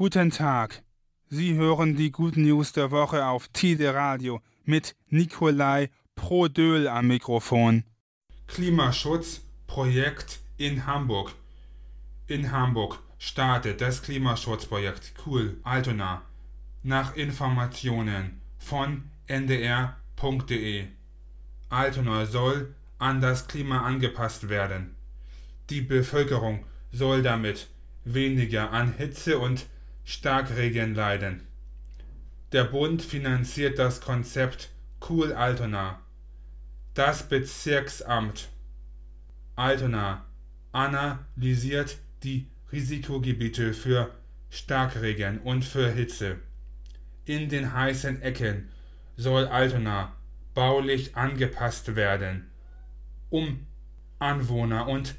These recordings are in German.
Guten Tag. Sie hören die Good News der Woche auf Tide Radio mit Nikolai Prodöl am Mikrofon. Klimaschutzprojekt in Hamburg. In Hamburg startet das Klimaschutzprojekt Cool Altona nach Informationen von ndr.de. Altona soll an das Klima angepasst werden. Die Bevölkerung soll damit weniger an Hitze und Starkregen leiden. Der Bund finanziert das Konzept Cool Altona. Das Bezirksamt Altona analysiert die Risikogebiete für Starkregen und für Hitze. In den heißen Ecken soll Altona baulich angepasst werden, um Anwohner und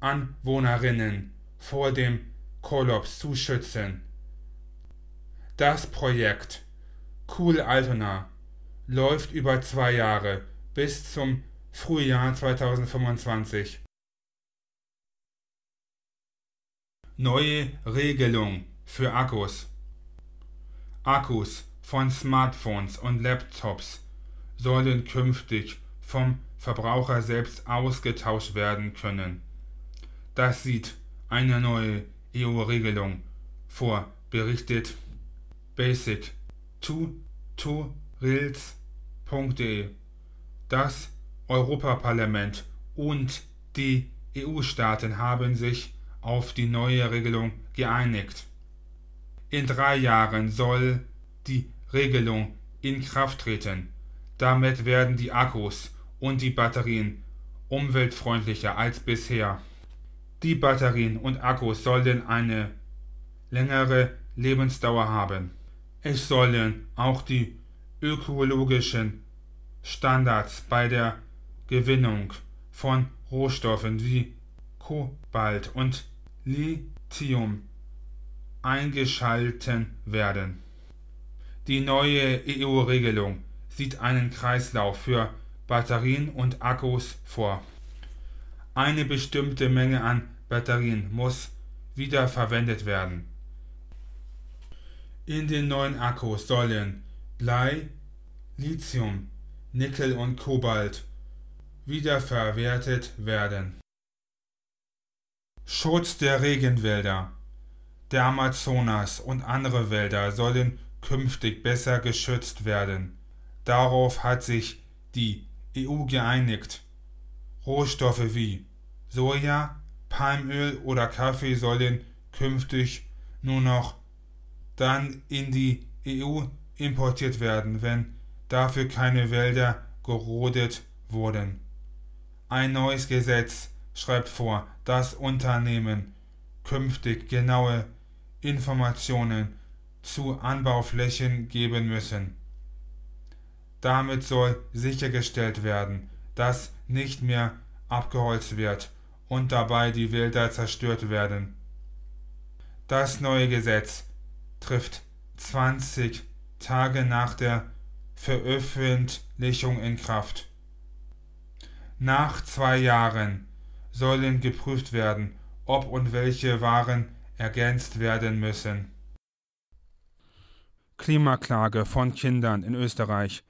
Anwohnerinnen vor dem Kollaps zu schützen. Das Projekt Cool Altona läuft über zwei Jahre bis zum Frühjahr 2025. Neue Regelung für Akkus. Akkus von Smartphones und Laptops sollen künftig vom Verbraucher selbst ausgetauscht werden können. Das sieht eine neue EU-Regelung vor, berichtet basic tutorials.de. Das Europaparlament und die EU-Staaten haben sich auf die neue Regelung geeinigt. In drei Jahren soll die Regelung in Kraft treten. Damit werden die Akkus und die Batterien umweltfreundlicher als bisher. Die Batterien und Akkus sollen eine längere Lebensdauer haben. Es sollen auch die ökologischen Standards bei der Gewinnung von Rohstoffen wie Kobalt und Lithium eingeschalten werden. Die neue EU-Regelung sieht einen Kreislauf für Batterien und Akkus vor. Eine bestimmte Menge an Batterien muss wiederverwendet werden. In den neuen Akkus sollen Blei, Lithium, Nickel und Kobalt wiederverwertet werden. Schutz der Regenwälder. Der Amazonas und andere Wälder sollen künftig besser geschützt werden. Darauf hat sich die EU geeinigt. Rohstoffe wie Soja, Palmöl oder Kaffee sollen künftig nur noch dann in die EU importiert werden, wenn dafür keine Wälder gerodet wurden. Ein neues Gesetz schreibt vor, dass Unternehmen künftig genaue Informationen zu Anbauflächen geben müssen. Damit soll sichergestellt werden, dass nicht mehr abgeholzt wird und dabei die Wälder zerstört werden. Das neue Gesetz trifft 20 Tage nach der Veröffentlichung in Kraft. Nach zwei Jahren sollen geprüft werden, ob und welche Waren ergänzt werden müssen. Klimaklage von Kindern in Österreich.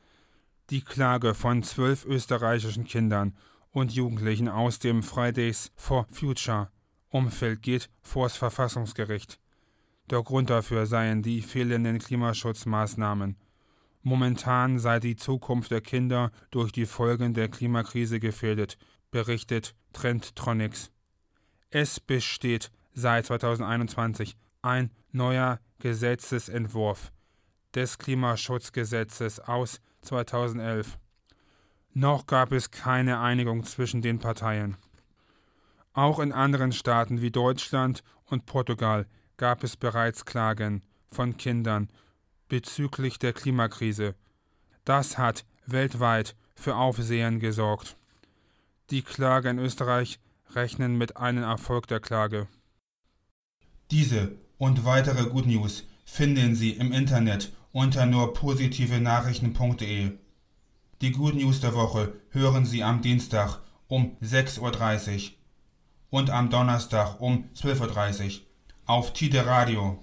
Die Klage von zwölf österreichischen Kindern und Jugendlichen aus dem Fridays for Future Umfeld geht vors Verfassungsgericht. Der Grund dafür seien die fehlenden Klimaschutzmaßnahmen. Momentan sei die Zukunft der Kinder durch die Folgen der Klimakrise gefährdet, berichtet Trendtronics. Es besteht seit 2021 ein neuer Gesetzesentwurf des Klimaschutzgesetzes aus 2011. Noch gab es keine Einigung zwischen den Parteien. Auch in anderen Staaten wie Deutschland und Portugal gab es bereits Klagen von Kindern bezüglich der Klimakrise. Das hat weltweit für Aufsehen gesorgt. Die Klage in Österreich rechnen mit einem Erfolg der Klage. Diese und weitere Good News finden Sie im Internet unter nur positive Nachrichten.de. Die Good News der Woche hören Sie am Dienstag um 6.30 Uhr und am Donnerstag um 12.30 Uhr auf Tide Radio.